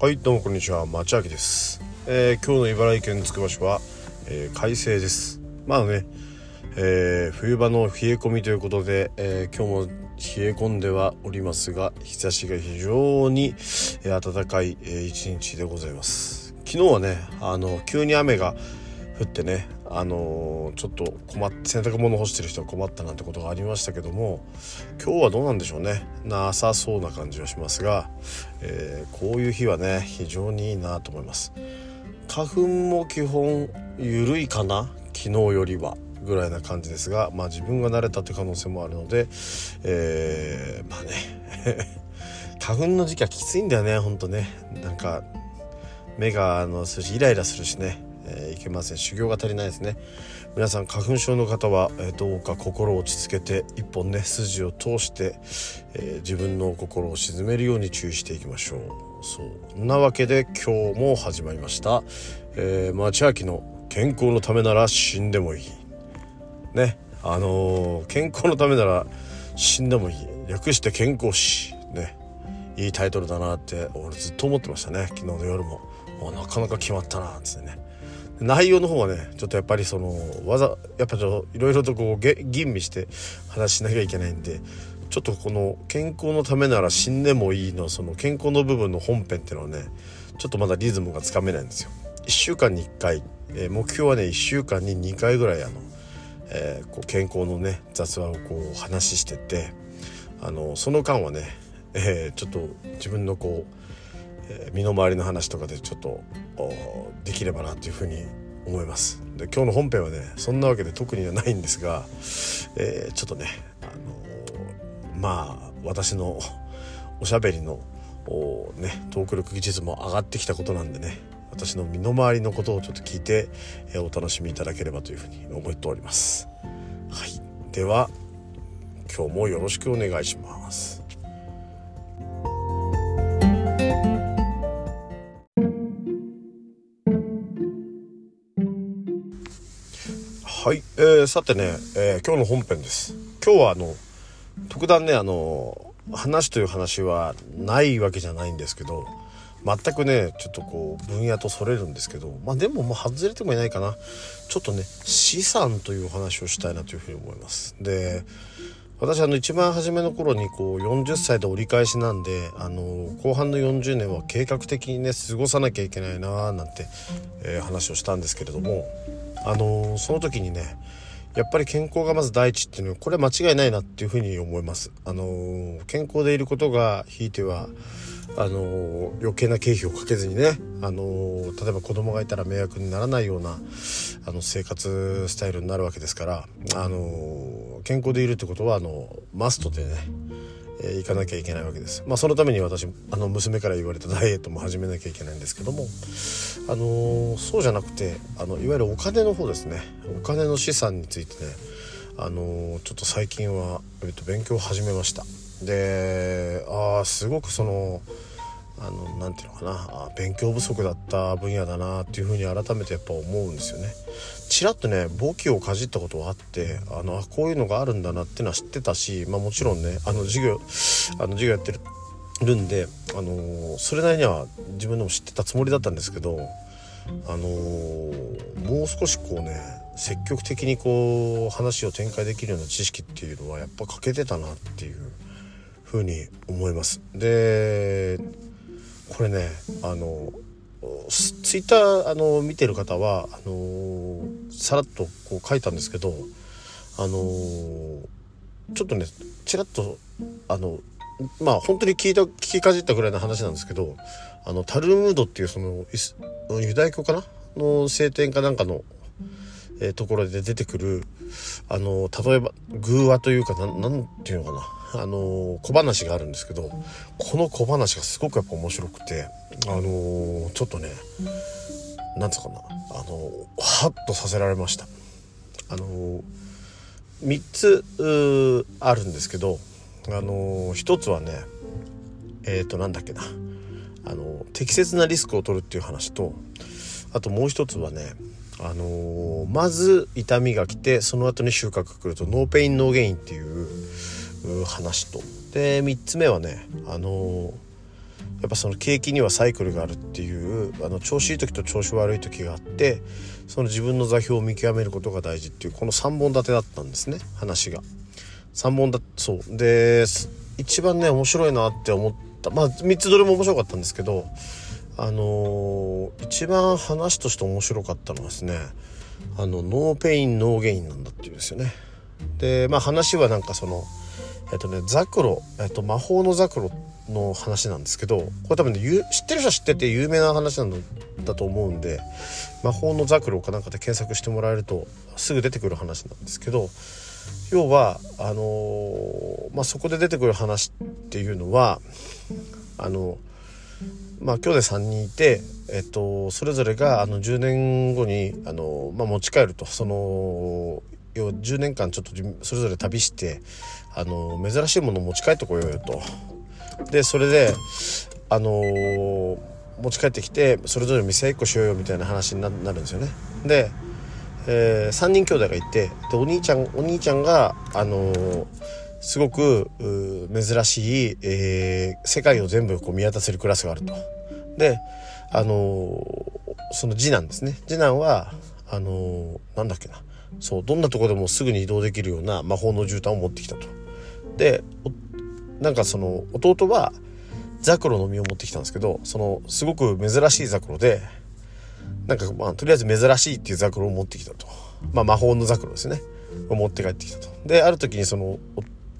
はいどうもこんにちは町明です、えー、今日の茨城県つくば市は、えー、快晴です。まあね、えー、冬場の冷え込みということで、え今日も冷え込んではおりますが日差しが非常に、え暖かい、え一日でございます。昨日はねあの急に雨が降ってねあのー、ちょっと困っ洗濯物干してる人は困ったなんてことがありましたけども今日はどうなんでしょうね。なさそうな感じはしますが、えー、こういう日はね非常にいいなと思います。花粉も基本緩いかな？昨日よりは。ぐらいな感じですがまあ自分が慣れたって可能性もあるので、えー、まあね。花粉の時期はきついんだよねほんとね。なんか目があのするしイライラするしね。えー、いけません。修行が足りないですね。皆さん花粉症の方は、えー、どうか心を落ち着けて一本ね筋を通して、えー、自分の心を鎮めるように注意していきましょう。そうなわけで今日も始まりました、えー、町明の健康のためなら死んでもいい。ね。あのー、健康のためなら死んでもいい。略して健康死。ね。いいタイトルだなって俺ずっと思ってましたね。昨日の夜も。なかなか決まったなっつってね。内容の方はねちょっとやっぱりそのわざやっぱちょっといろいろとこう吟味して話しなきゃいけないんでちょっとこの健康のためなら死んでもいいのその健康の部分の本編っていうのはねちょっとまだリズムがつかめないんですよ。1週間に1回、えー、目標はね1週間に2回ぐらいあの、えー、こう健康のね雑話をこう話しててあのその間はね、えー、ちょっと自分のこうえー、身の回りの話とかでちょっとできればなというふうに思いますで今日の本編はねそんなわけで特にはないんですが、えー、ちょっとね、あのー、まあ私のおしゃべりのね、トーク力技術も上がってきたことなんでね私の身の回りのことをちょっと聞いて、えー、お楽しみいただければというふうに思っております。はい、では今日もよろしくお願いします。はい、えー、さてね、えー、今日の本編です。今日はあの特段ねあの話という話はないわけじゃないんですけど全くねちょっとこう分野とそれるんですけどまあでもまあ外れてもいないかな。ちょっとね資産という話をしたいなというふうに思います。で私あの一番初めの頃にこう40歳で折り返しなんであの後半の40年は計画的にね過ごさなきゃいけないなーなんて、えー、話をしたんですけれどもあのー、その時にねやっぱり健康がまず第一っていうのはこれ間違いないなっていうふうに思います。あのー、健康でいることがひいてはあの、余計な経費をかけずにね、あの、例えば子供がいたら迷惑にならないようなあの生活スタイルになるわけですから、あの健康でいるってことはあのマストでねえ、行かなきゃいけないわけです。まあ、そのために私あの娘から言われたダイエットも始めなきゃいけないんですけども、あのー、そうじゃなくてあのいわゆるお金の方ですねお金の資産についてね、あのー、ちょっと最近は、えっと、勉強を始めました。でああすごくそのあのなんていうのかな勉強不足だった分野だなっていうふうに改めてやっぱ思うんですよね。ちらっとね簿記をかじったことはあってあのこういうのがあるんだなっていうのは知ってたし、まあ、もちろんねあの授業あの授業やってるんで、あのそれなりには自分でも知ってたつもりだったんですけど、あのもう少しこうね積極的にこう話を展開できるような知識っていうのはやっぱ欠けてたなっていうふうに思います。でこれねあのツイッターあの見てる方はあのさらっとこう書いたんですけどあのちょっとねちらっとあのまあ本当に聞いた聞きかじったぐらいの話なんですけどあのタルムードっていうそのユダヤ教かな？の聖典かなんかの、えー、ところで出てくるあの例えば偶話というかなんていうのかな？あの小話があるんですけどこの小話がすごくやっぱ面白くてあのちょっとねなんつうかなあのハッとさせられました。あの3つあるんですけどあの1つはねえっ、ー、となんだっけなあの適切なリスクを取るっていう話とあともう一つはねあのー、まず痛みが来てその後に収穫が来ると no pain no gain っていう話とで3つ目はねあのやっぱその景気にはサイクルがあるっていうあの調子いい時と調子悪い時があってその自分の座標を見極めることが大事っていうこの3本立てだったんですね話が。3本だそうで一番ね面白いなって思ったまあ3つどれも面白かったんですけどあのー、一番話として面白かったのはですねあの no pain no gain なんだっていうんですよね。でまあ話はなんかそのえっとねザクロ、えっと、魔法のザクロの話なんですけどこれ多分ね知ってる人は知ってて有名な話なんだと思うんで魔法のザクロかなんかで検索してもらえるとすぐ出てくる話なんですけど要はあのー、まあ、そこで出てくる話っていうのはあのまあ兄弟3人いて、えっと、それぞれがあの10年後にあの、まあ、持ち帰ると。その要は10年間ちょっとそれぞれ旅してあの珍しいものを持ち帰ってこようよと。でそれであのー、持ち帰ってきてそれぞれ店1個しようよみたいな話になるんですよね。で、えー、3人兄弟がいてでお兄ちゃんお兄ちゃんがあのー、すごく珍しい、えー、世界を全部こう見渡せるクラスがあると。であのその次男ですね次男はあのなんだっけなそうどんなとこでもすぐに移動できるような魔法の絨毯を持ってきたと。でなんかその弟はザクロの実を持ってきたんですけどそのすごく珍しいザクロでなんかまあとりあえず珍しいっていうザクロを持ってきたと。まあ魔法のザクロですね。を持って帰ってきたと。である時にその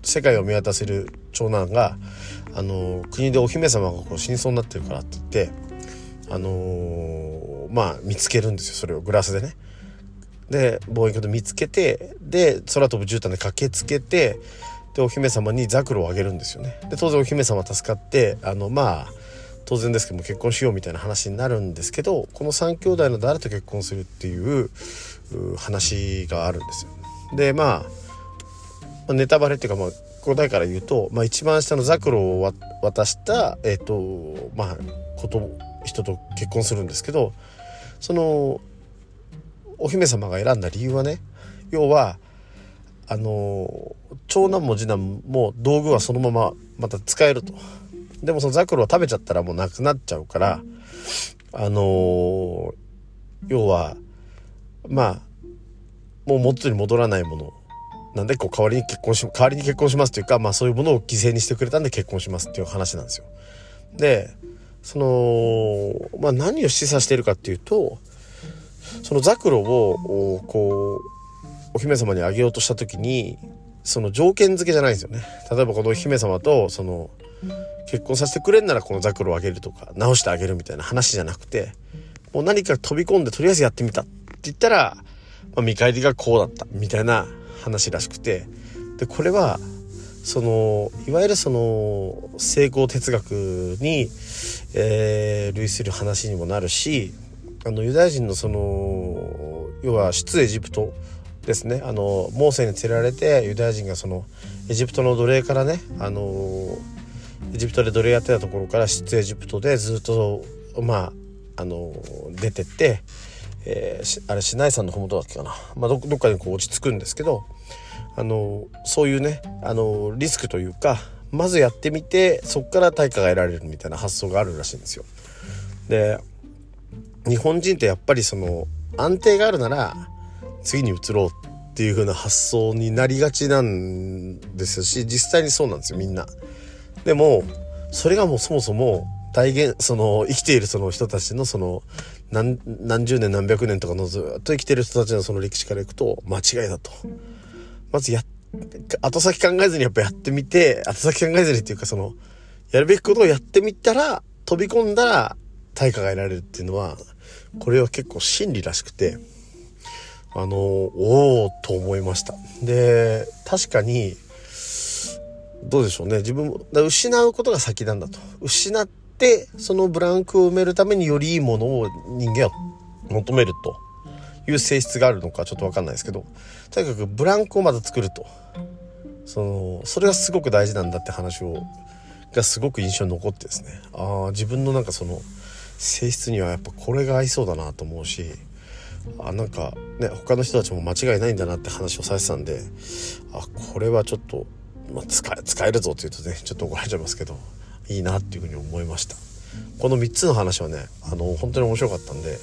世界を見渡せる長男があの国でお姫様がこう死にそうになってるからって言ってあのー、まあ見つけるんですよそれをグラスでね。で望遠鏡で見つけてで空飛ぶ絨毯で駆けつけてでお姫様にザクロをあげるんですよね。で当然お姫様助かってあのまあ当然ですけども結婚しようみたいな話になるんですけどこの3兄弟の誰と結婚するっていう話があるんですよ。でまあネタバレっていうかまあ答えから言うと、まあ、一番下のザクロを渡したえっ、ー、とまあこと人と結婚するんですけどそのお姫様が選んだ理由はね要はあの長男も次男も道具はそのまままた使えるとでもそのザクロを食べちゃったらもうなくなっちゃうからあの要はまあもう元に戻らないものなんでこう代わりに結婚し代わりに結婚しますというかまあそういうものを犠牲にしてくれたんで結婚しますっていう話なんですよ。でそのまあ何を示唆しているかっていうとそのザクロをこうお姫様にあげようとした時にその条件付けじゃないんですよね。例えばこのお姫様とその結婚させてくれんならこのザクロをあげるとか直してあげるみたいな話じゃなくてもう何か飛び込んでとりあえずやってみたって言ったら、まあ、見返りがこうだったみたいな話らしくてでこれはそのいわゆるその成功哲学に、えー、類する話にもなるしあのユダヤ人のその要は出エジプトですねあのモーセに連れられてユダヤ人がそのエジプトの奴隷からねあのエジプトで奴隷やってたところから出エジプトでずっとまああの出てって、えー、あれシナイ山の麓だっけかな、まあ、どどっかにこう落ち着くんですけどあのそういうねあのリスクというかまずやってみてそこから対価が得られるみたいな発想があるらしいんですよ。で日本人ってやっぱりその安定があるなら次に移ろうっていう風な発想になりがちなんですし実際にそうなんですよみんな。でもそれがもうそもそも大現その生きているその人たちのその何何十年何百年とかのずっと生きてる人たちのその歴史からいくと間違いだと。まずや後先考えずにやっぱやってみて後先考えずにっていうかそのやるべきことをやってみたら飛び込んだら対価が得られるっていうのはこれは結構真理らしくてあのおおと思いました。で確かにどうでしょうね。自分失うことが先なんだと。失ってそのブランクを埋めるためによりいいものを人間は求めると。いう性質があるのかちょっと分かんないですけど。とにかくブランクをまた作ると。そのそれがすごく大事なんだって話をがすごく印象に残ってですね。ああ自分のなんかその性質にはやっぱこれが合いそうだなと思うしあなんかね他の人たちも間違いないんだなって話をされてたんであこれはちょっと、まあ、使え使えるぞって言うとねちょっと怒られちゃいますけどいいなっていうふうに思いました。この3つの話はねあの本当に面白かったんで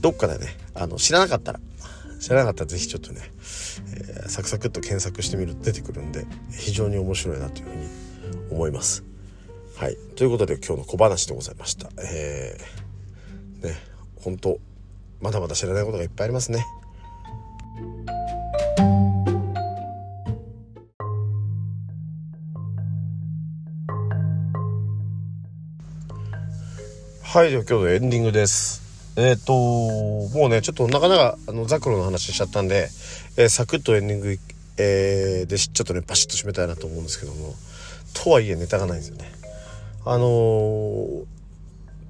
どっかでねあの知らなかったら知らなかったら是非ちょっとね、えー、サクサクっと検索してみると出てくるんで非常に面白いなというふうに思います。はい。ということで今日の小話でございました。えー、ね本当まだまだ知らないことがいっぱいありますね。はいでは今日のエンディングです。えっ、ー、ともうねちょっとなかなかあのザクロの話しちゃったんで、えー、サクッとエンディング、えー、でちょっとねパシッと締めたいなと思うんですけども。とはいえネタがないんですよね。あのー、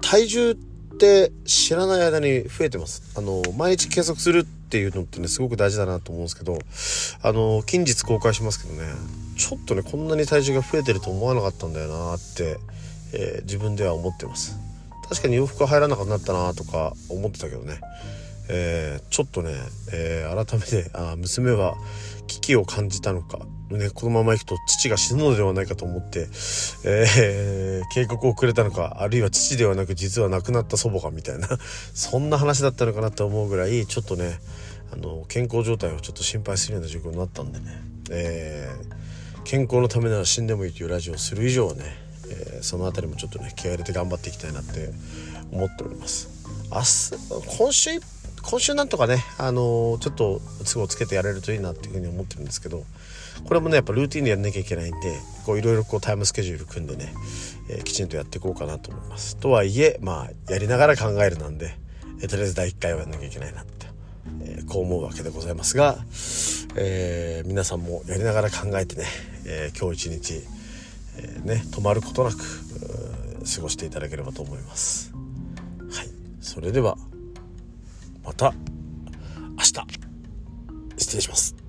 体重って知らない間に増えてます。あの毎日計測するっていうのってねすごく大事だなと思うんですけどあの近日公開しますけどねちょっとねこんなに体重が増えてると思わなかったんだよなって、え、自分では思ってます。確かに洋服入らなくなったなとか思ってたけどね、えー、ちょっとね、えー、改めてあ娘は危機を感じたのか、ね、このままいくと父が死ぬのではないかと思って、えー、警告をくれたのかあるいは父ではなく実は亡くなった祖母がみたいなそんな話だったのかなって思うぐらいちょっとねあの健康状態をちょっと心配するような状況になったんでね、え、健康のためなら死んでもいいというラジオをする以上はねえ、その辺りもちょっとね気合入れて頑張っていきたいなって思っております。明日今週今週なんとかねあのー、ちょっと都合つけてやれるといいなっていうふうに思ってるんですけどこれもねやっぱルーティンでやんなきゃいけないんでこういろいろこうタイムスケジュール組んでね、えー、きちんとやっていこうかなと思います。とはいえまあやりながら考えるなんで、えー、とりあえず第1回はやんなきゃいけないなって、えー、こう思うわけでございますが、えー、皆さんもやりながら考えてね、え今日一日えー、ね止まることなく過ごしていただければと思います。はい。それでは。また明日。失礼します。